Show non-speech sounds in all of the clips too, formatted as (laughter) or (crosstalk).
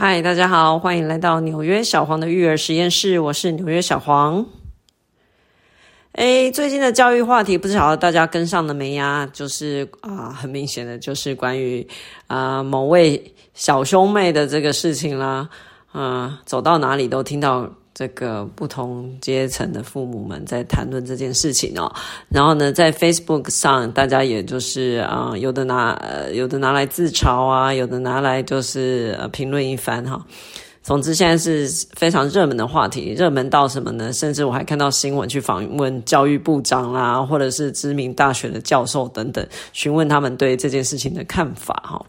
嗨，大家好，欢迎来到纽约小黄的育儿实验室，我是纽约小黄。诶，最近的教育话题不知道大家跟上了没呀？就是啊，很明显的就是关于啊某位小兄妹的这个事情啦，啊，走到哪里都听到。这个不同阶层的父母们在谈论这件事情哦，然后呢，在 Facebook 上，大家也就是啊、有的拿呃，有的拿来自嘲啊，有的拿来就是呃评论一番哈。总之，现在是非常热门的话题，热门到什么呢？甚至我还看到新闻去访问教育部长啦，或者是知名大学的教授等等，询问他们对这件事情的看法哈。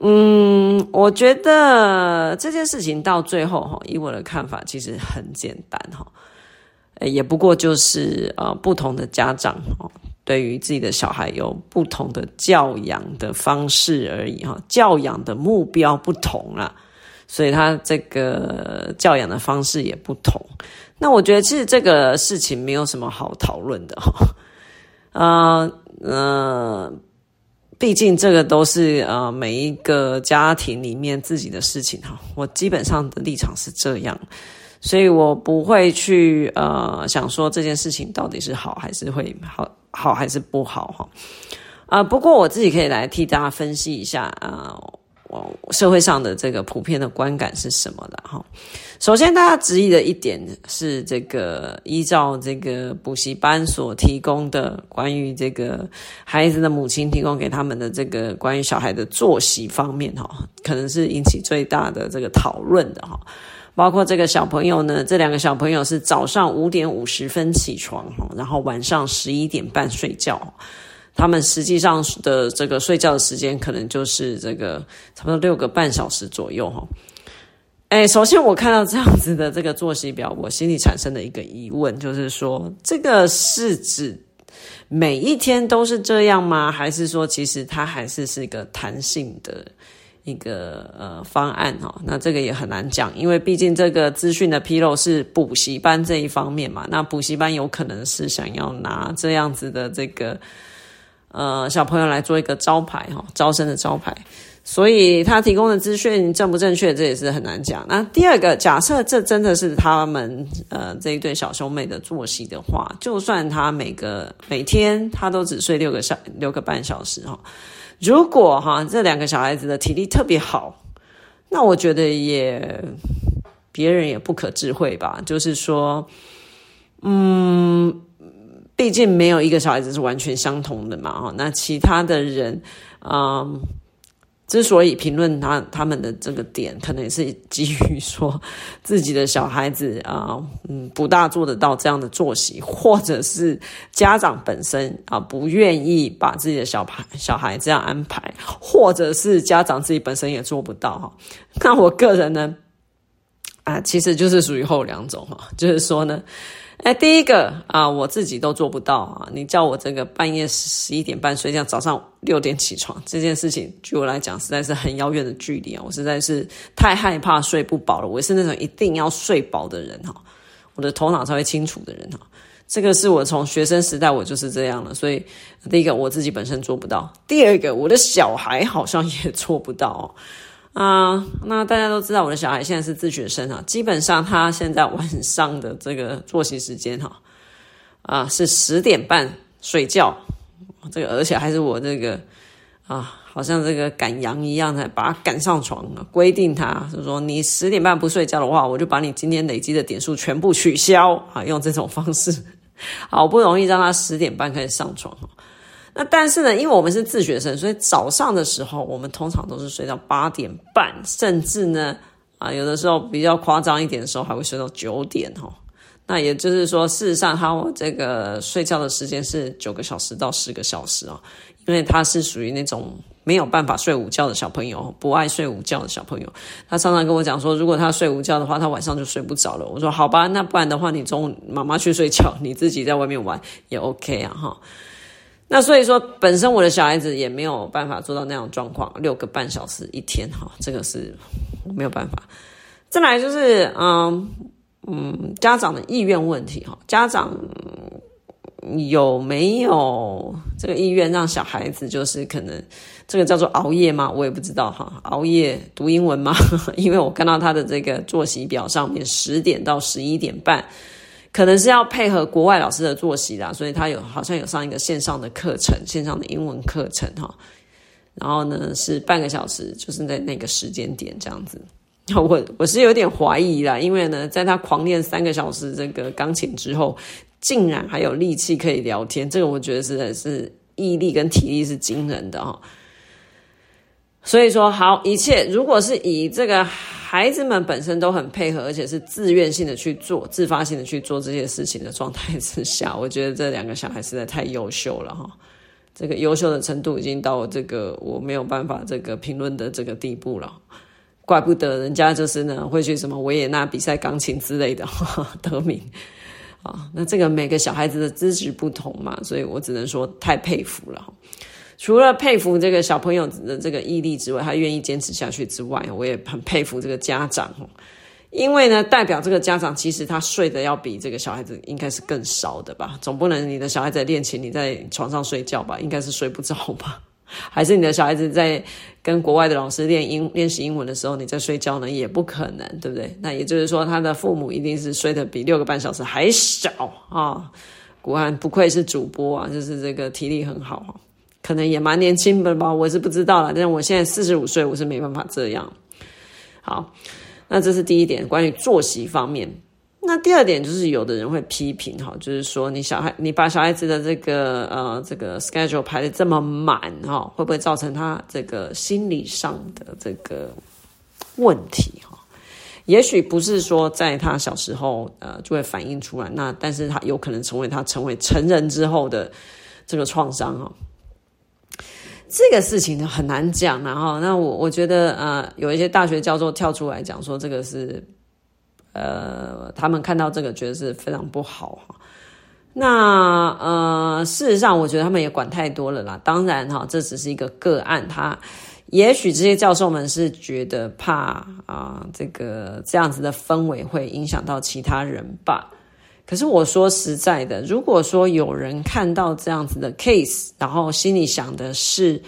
嗯，我觉得这件事情到最后哈，以我的看法，其实很简单哈，也不过就是呃，不同的家长哈，对于自己的小孩有不同的教养的方式而已哈，教养的目标不同啦，所以他这个教养的方式也不同。那我觉得其实这个事情没有什么好讨论的哈，呃呃。毕竟这个都是呃每一个家庭里面自己的事情哈，我基本上的立场是这样，所以我不会去呃想说这件事情到底是好还是会好好还是不好哈，啊、不过我自己可以来替大家分析一下啊。社会上的这个普遍的观感是什么的哈？首先，大家质疑的一点是，这个依照这个补习班所提供的关于这个孩子的母亲提供给他们的这个关于小孩的作息方面哈，可能是引起最大的这个讨论的哈。包括这个小朋友呢，这两个小朋友是早上五点五十分起床，然后晚上十一点半睡觉。他们实际上的这个睡觉的时间，可能就是这个差不多六个半小时左右哈。哎，首先我看到这样子的这个作息表，我心里产生的一个疑问，就是说，这个是指每一天都是这样吗？还是说，其实它还是是一个弹性的一个呃方案哦？那这个也很难讲，因为毕竟这个资讯的披露是补习班这一方面嘛。那补习班有可能是想要拿这样子的这个。呃，小朋友来做一个招牌哈，招生的招牌，所以他提供的资讯正不正确，这也是很难讲。那第二个，假设这真的是他们呃这一对小兄妹的作息的话，就算他每个每天他都只睡六个小六个半小时哈，如果哈这两个小孩子的体力特别好，那我觉得也别人也不可置喙吧，就是说，嗯。毕竟没有一个小孩子是完全相同的嘛，哈。那其他的人，嗯，之所以评论他他们的这个点，可能也是基于说自己的小孩子啊，嗯，不大做得到这样的作息，或者是家长本身啊不愿意把自己的小孩小孩这样安排，或者是家长自己本身也做不到哈。那我个人呢，啊，其实就是属于后两种哈，就是说呢。哎，第一个啊，我自己都做不到啊！你叫我这个半夜十一点半睡觉，早上六点起床，这件事情，据我来讲，实在是很遥远的距离啊！我实在是太害怕睡不饱了。我是那种一定要睡饱的人哈，我的头脑才会清楚的人哈。这个是我从学生时代我就是这样了，所以第一个我自己本身做不到，第二个我的小孩好像也做不到。啊、那大家都知道我的小孩现在是自学生啊，基本上他现在晚上的这个作息时间哈，啊、呃、是十点半睡觉，这个而且还是我这个啊，好像这个赶羊一样的把他赶上床，规定他就是说你十点半不睡觉的话，我就把你今天累积的点数全部取消啊，用这种方式，(laughs) 好不容易让他十点半可以上床。那但是呢，因为我们是自学生，所以早上的时候我们通常都是睡到八点半，甚至呢，啊，有的时候比较夸张一点的时候还会睡到九点哈。那也就是说，事实上他我这个睡觉的时间是九个小时到十个小时啊，因为他是属于那种没有办法睡午觉的小朋友，不爱睡午觉的小朋友。他常常跟我讲说，如果他睡午觉的话，他晚上就睡不着了。我说好吧，那不然的话，你中午妈妈去睡觉，你自己在外面玩也 OK 啊哈。那所以说，本身我的小孩子也没有办法做到那样状况，六个半小时一天哈，这个是没有办法。再来就是，嗯嗯，家长的意愿问题哈，家长有没有这个意愿让小孩子就是可能这个叫做熬夜吗？我也不知道哈，熬夜读英文吗？(laughs) 因为我看到他的这个作息表上面十点到十一点半，可能是要配合国外老师的作息啦，所以他有好像有上一个线上的课程，线上的英文课程哈。然后呢是半个小时，就是在那个时间点这样子。(laughs) 我我是有点怀疑啦，因为呢，在他狂练三个小时这个钢琴之后，竟然还有力气可以聊天，这个我觉得是是毅力跟体力是惊人的哈。所以说，好，一切如果是以这个孩子们本身都很配合，而且是自愿性的去做、自发性的去做这些事情的状态之下，(laughs) 我觉得这两个小孩实在太优秀了哈。这个优秀的程度已经到这个我没有办法这个评论的这个地步了。怪不得人家就是呢会去什么维也纳比赛钢琴之类的 (laughs) 得名啊，那这个每个小孩子的资质不同嘛，所以我只能说太佩服了。除了佩服这个小朋友的这个毅力之外，他愿意坚持下去之外，我也很佩服这个家长，因为呢代表这个家长其实他睡得要比这个小孩子应该是更少的吧，总不能你的小孩在练琴，你在床上睡觉吧，应该是睡不着吧。(laughs) 还是你的小孩子在跟国外的老师练英练习英文的时候，你在睡觉呢？也不可能，对不对？那也就是说，他的父母一定是睡得比六个半小时还少啊！果然不愧是主播啊，就是这个体力很好，可能也蛮年轻的吧，我是不知道啦。但是我现在四十五岁，我是没办法这样。好，那这是第一点，关于作息方面。那第二点就是，有的人会批评哈，就是说你小孩你把小孩子的这个呃这个 schedule 排得这么满哈，会不会造成他这个心理上的这个问题哈？也许不是说在他小时候呃就会反映出来，那但是他有可能成为他成为成人之后的这个创伤哈。这个事情呢很难讲，然后那我我觉得呃有一些大学教授跳出来讲说这个是。呃，他们看到这个觉得是非常不好哈。那呃，事实上，我觉得他们也管太多了啦。当然哈，这只是一个个案，他也许这些教授们是觉得怕啊，这个这样子的氛围会影响到其他人吧。可是我说实在的，如果说有人看到这样子的 case，然后心里想的是。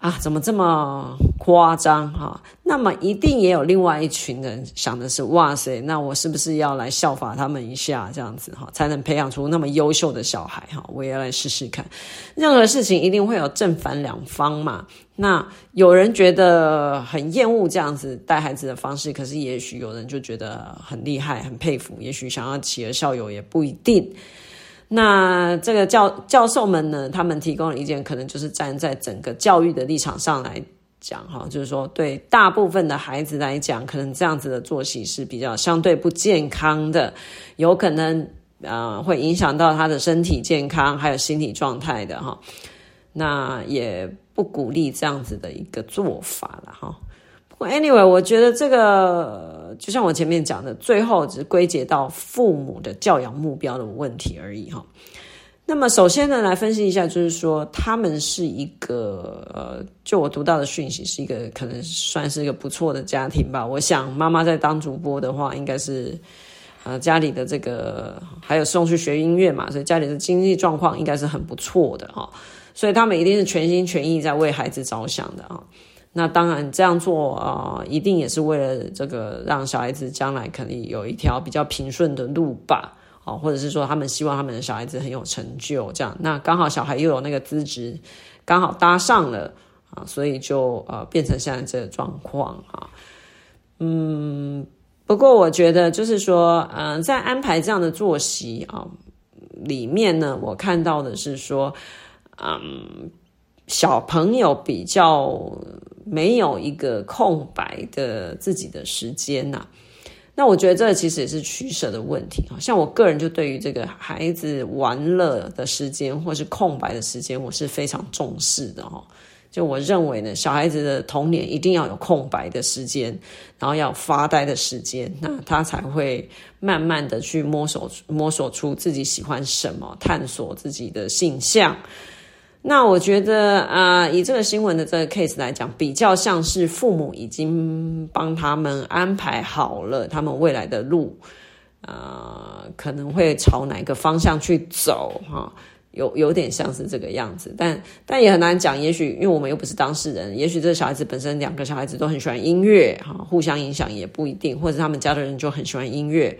啊，怎么这么夸张哈？那么一定也有另外一群人想的是，哇塞，那我是不是要来效法他们一下，这样子哈，才能培养出那么优秀的小孩哈？我也要来试试看。任何事情一定会有正反两方嘛。那有人觉得很厌恶这样子带孩子的方式，可是也许有人就觉得很厉害、很佩服，也许想要企鹅校友也不一定。那这个教教授们呢，他们提供的意见可能就是站在整个教育的立场上来讲，哈，就是说对大部分的孩子来讲，可能这样子的作息是比较相对不健康的，有可能呃会影响到他的身体健康还有心理状态的哈。那也不鼓励这样子的一个做法了哈。Anyway，我觉得这个就像我前面讲的，最后只归结到父母的教养目标的问题而已哈。那么首先呢，来分析一下，就是说他们是一个呃，就我读到的讯息，是一个可能算是一个不错的家庭吧。我想妈妈在当主播的话，应该是呃家里的这个还有送去学音乐嘛，所以家里的经济状况应该是很不错的哈。所以他们一定是全心全意在为孩子着想的啊。那当然，这样做啊、一定也是为了这个让小孩子将来可以有一条比较平顺的路吧，啊，或者是说他们希望他们的小孩子很有成就，这样，那刚好小孩又有那个资质，刚好搭上了啊，所以就呃变成现在这个状况啊，嗯，不过我觉得就是说，嗯、在安排这样的作息啊里面呢，我看到的是说，嗯，小朋友比较。没有一个空白的自己的时间呐，那我觉得这其实也是取舍的问题。像我个人就对于这个孩子玩乐的时间或是空白的时间，我是非常重视的哈。就我认为呢，小孩子的童年一定要有空白的时间，然后要发呆的时间，那他才会慢慢的去摸索摸索出自己喜欢什么，探索自己的性向。那我觉得啊、呃，以这个新闻的这个 case 来讲，比较像是父母已经帮他们安排好了他们未来的路，呃，可能会朝哪个方向去走哈。有有点像是这个样子，但但也很难讲。也许因为我们又不是当事人，也许这个小孩子本身两个小孩子都很喜欢音乐，哈，互相影响也不一定。或者他们家的人就很喜欢音乐，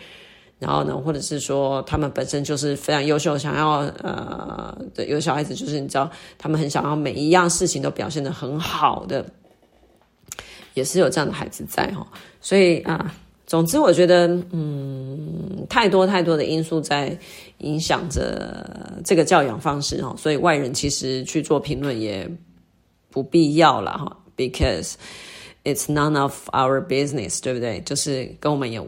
然后呢，或者是说他们本身就是非常优秀，想要呃，有小孩子就是你知道，他们很想要每一样事情都表现得很好的，也是有这样的孩子在哈。所以啊。总之，我觉得，嗯，太多太多的因素在影响着这个教养方式哈，所以外人其实去做评论也不必要了哈，because it's none of our business，对不对？就是跟我们也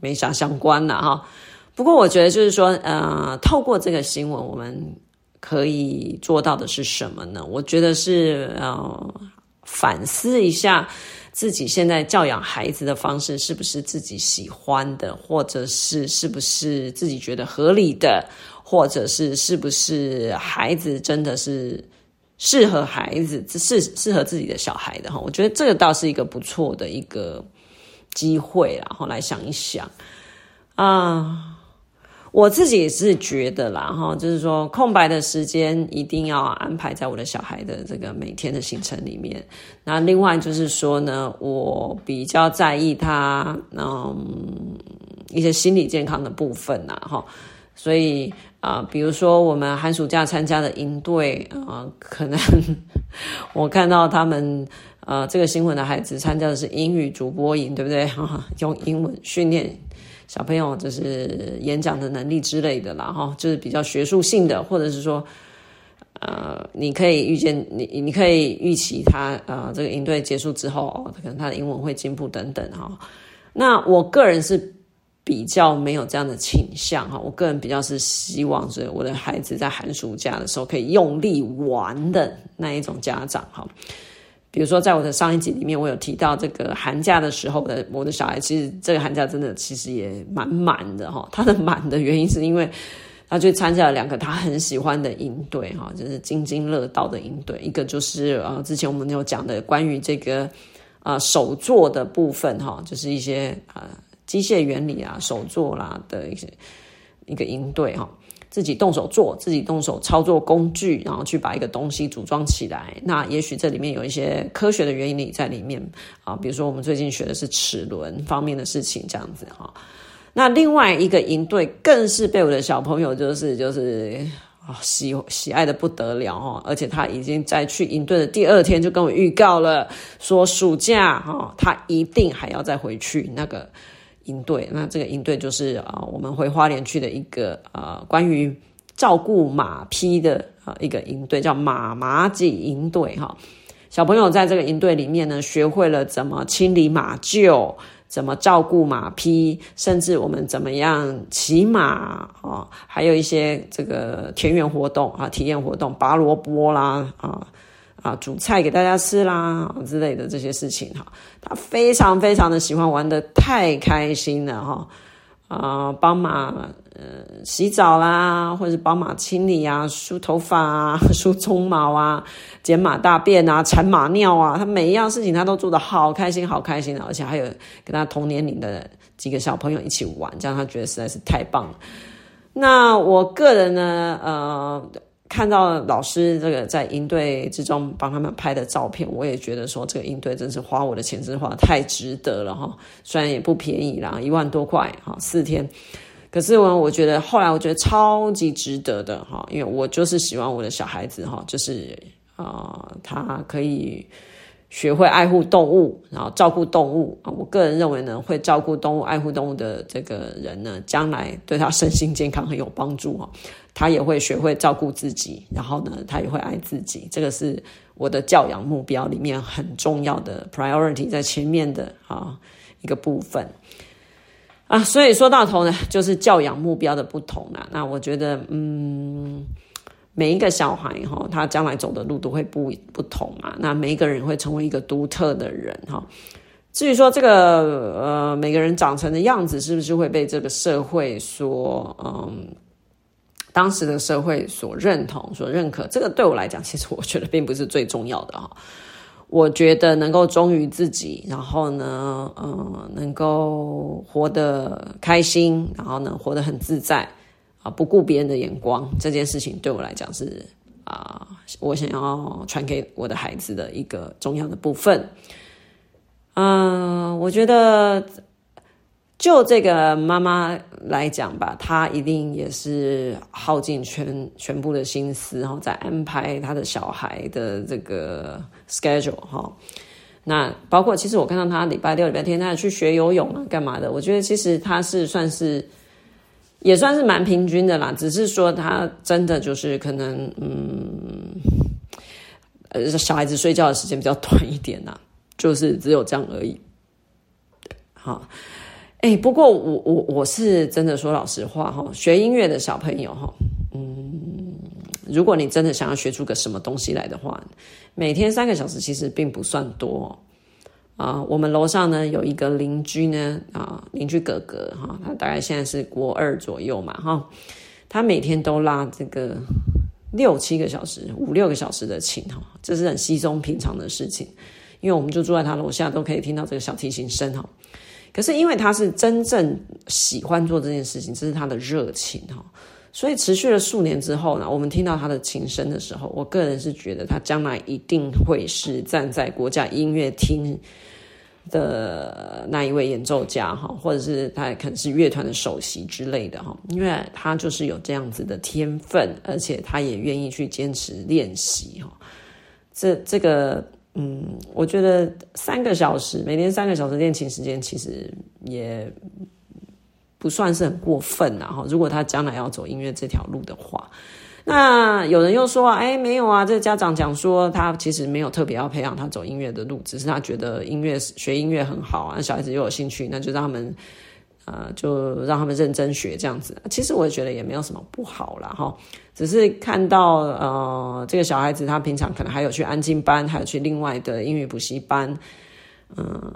没啥相关了哈。不过我觉得就是说，呃，透过这个新闻，我们可以做到的是什么呢？我觉得是呃反思一下。自己现在教养孩子的方式是不是自己喜欢的，或者是是不是自己觉得合理的，或者是是不是孩子真的是适合孩子，是适合自己的小孩的哈？我觉得这个倒是一个不错的一个机会，然后来想一想啊。我自己也是觉得啦，哈，就是说空白的时间一定要安排在我的小孩的这个每天的行程里面。那另外就是说呢，我比较在意他嗯一些心理健康的部分呐，哈。所以啊、比如说我们寒暑假参加的营队啊，可能我看到他们呃这个新闻的孩子参加的是英语主播营，对不对？(laughs) 哈，用英文训练。小朋友就是演讲的能力之类的啦，哈，就是比较学术性的，或者是说，呃，你可以预见你，你可以预期他，呃，这个营队结束之后，哦，可能他的英文会进步等等，哈。那我个人是比较没有这样的倾向，哈，我个人比较是希望是我的孩子在寒暑假的时候可以用力玩的那一种家长，哈。比如说，在我的上一集里面，我有提到这个寒假的时候的我的小孩，其实这个寒假真的其实也蛮满的哈。他的满的原因是因为他去参加了两个他很喜欢的营队哈，就是津津乐道的营队。一个就是呃，之前我们有讲的关于这个呃手作的部分哈，就是一些呃机械原理啊、手作啦的一些一个营队哈。自己动手做，自己动手操作工具，然后去把一个东西组装起来。那也许这里面有一些科学的原理在里面啊，比如说我们最近学的是齿轮方面的事情，这样子哈。那另外一个营队更是被我的小朋友就是就是啊喜喜爱的不得了哈，而且他已经在去营队的第二天就跟我预告了，说暑假哈他一定还要再回去那个。营队，那这个营队就是啊，我们回花莲去的一个啊，关于照顾马匹的啊一个营队，叫马马吉营队哈。小朋友在这个营队里面呢，学会了怎么清理马厩，怎么照顾马匹，甚至我们怎么样骑马啊，还有一些这个田园活动啊，体验活动，拔萝卜啦啊。啊，煮菜给大家吃啦之类的这些事情哈，他非常非常的喜欢玩得太开心了哈。啊，帮马呃洗澡啦，或者是帮马清理啊，梳头发啊，(laughs) 梳鬃毛啊，捡马大便啊，铲马尿啊，他每一样事情他都做得好开心，好开心的，而且还有跟他同年龄的几个小朋友一起玩，这样他觉得实在是太棒了。那我个人呢，呃。看到老师这个在营队之中帮他们拍的照片，我也觉得说这个营队真是花我的钱，真是花太值得了哈。虽然也不便宜啦，一万多块哈，四天。可是我我觉得后来我觉得超级值得的哈，因为我就是喜欢我的小孩子哈，就是啊、他可以。学会爱护动物，然后照顾动物啊！我个人认为呢，会照顾动物、爱护动物的这个人呢，将来对他身心健康很有帮助哈。他也会学会照顾自己，然后呢，他也会爱自己。这个是我的教养目标里面很重要的 priority 在前面的啊一个部分啊。所以说到头呢，就是教养目标的不同啦。那我觉得，嗯。每一个小孩哈，他将来走的路都会不不同嘛。那每一个人会成为一个独特的人哈。至于说这个呃，每个人长成的样子是不是会被这个社会所嗯，当时的社会所认同、所认可？这个对我来讲，其实我觉得并不是最重要的哈。我觉得能够忠于自己，然后呢，嗯，能够活得开心，然后呢，活得很自在啊，不顾别人的眼光，这件事情对我来讲是啊，我想要传给我的孩子的一个重要的部分。嗯，我觉得。就这个妈妈来讲吧，她一定也是耗尽全全部的心思，然后在安排她的小孩的这个 schedule 哈。那包括其实我看到她礼拜六、礼拜天，她去学游泳啊，干嘛的？我觉得其实她是算是也算是蛮平均的啦，只是说她真的就是可能嗯，呃，小孩子睡觉的时间比较短一点呐，就是只有这样而已。好。哎，不过我我我是真的说老实话哈，学音乐的小朋友哈，嗯，如果你真的想要学出个什么东西来的话，每天三个小时其实并不算多啊。我们楼上呢有一个邻居呢啊，邻居哥哥哈，他大概现在是国二左右嘛哈，他每天都拉这个六七个小时、五六个小时的琴哈，这是很稀松平常的事情，因为我们就住在他楼下，都可以听到这个小提琴声哈。可是因为他是真正喜欢做这件事情，这是他的热情哈，所以持续了数年之后呢，我们听到他的琴声的时候，我个人是觉得他将来一定会是站在国家音乐厅的那一位演奏家哈，或者是他可能是乐团的首席之类的哈，因为他就是有这样子的天分，而且他也愿意去坚持练习哈，这这个。嗯，我觉得三个小时，每天三个小时练琴时间，其实也不算是很过分呐。哈，如果他将来要走音乐这条路的话，那有人又说，哎，没有啊，这个家长讲说他其实没有特别要培养他走音乐的路，只是他觉得音乐学音乐很好啊，小孩子又有兴趣，那就让他们。呃，就让他们认真学这样子。其实我也觉得也没有什么不好啦。哈。只是看到呃，这个小孩子他平常可能还有去安静班，还有去另外的英语补习班，嗯、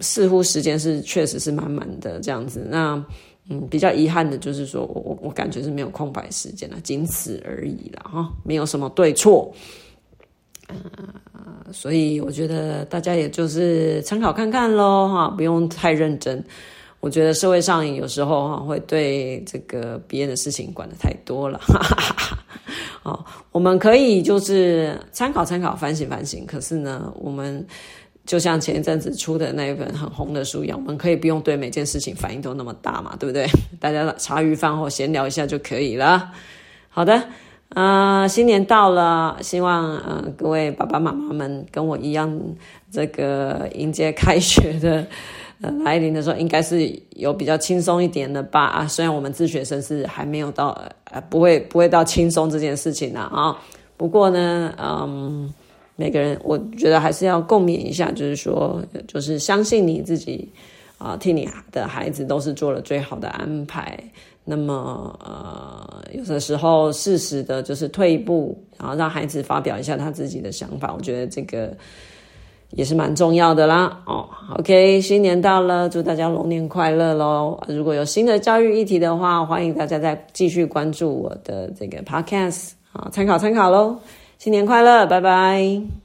似乎时间是确实是满满的这样子。那嗯，比较遗憾的就是说我我感觉是没有空白时间了，仅此而已了。哈，没有什么对错。呃，所以我觉得大家也就是参考看看喽，哈，不用太认真。我觉得社会上有时候哈会对这个别人的事情管得太多了，哈哈哈。哦，我们可以就是参考参考，反省反省。可是呢，我们就像前一阵子出的那一本很红的书一样，我们可以不用对每件事情反应都那么大嘛，对不对？(laughs) 大家茶余饭后闲聊一下就可以了。好的，啊、呃，新年到了，希望呃各位爸爸妈妈们跟我一样，这个迎接开学的。来临的时候，应该是有比较轻松一点的吧？啊，虽然我们自学生是还没有到，呃，不会不会到轻松这件事情呢啊。不过呢，嗯，每个人我觉得还是要共勉一下，就是说，就是相信你自己啊，替你的孩子都是做了最好的安排。那么，呃，有的时候适时的，就是退一步，然后让孩子发表一下他自己的想法。我觉得这个。也是蛮重要的啦，哦，OK，新年到了，祝大家龙年快乐喽！如果有新的教育议题的话，欢迎大家再继续关注我的这个 Podcast 啊，参考参考喽！新年快乐，拜拜。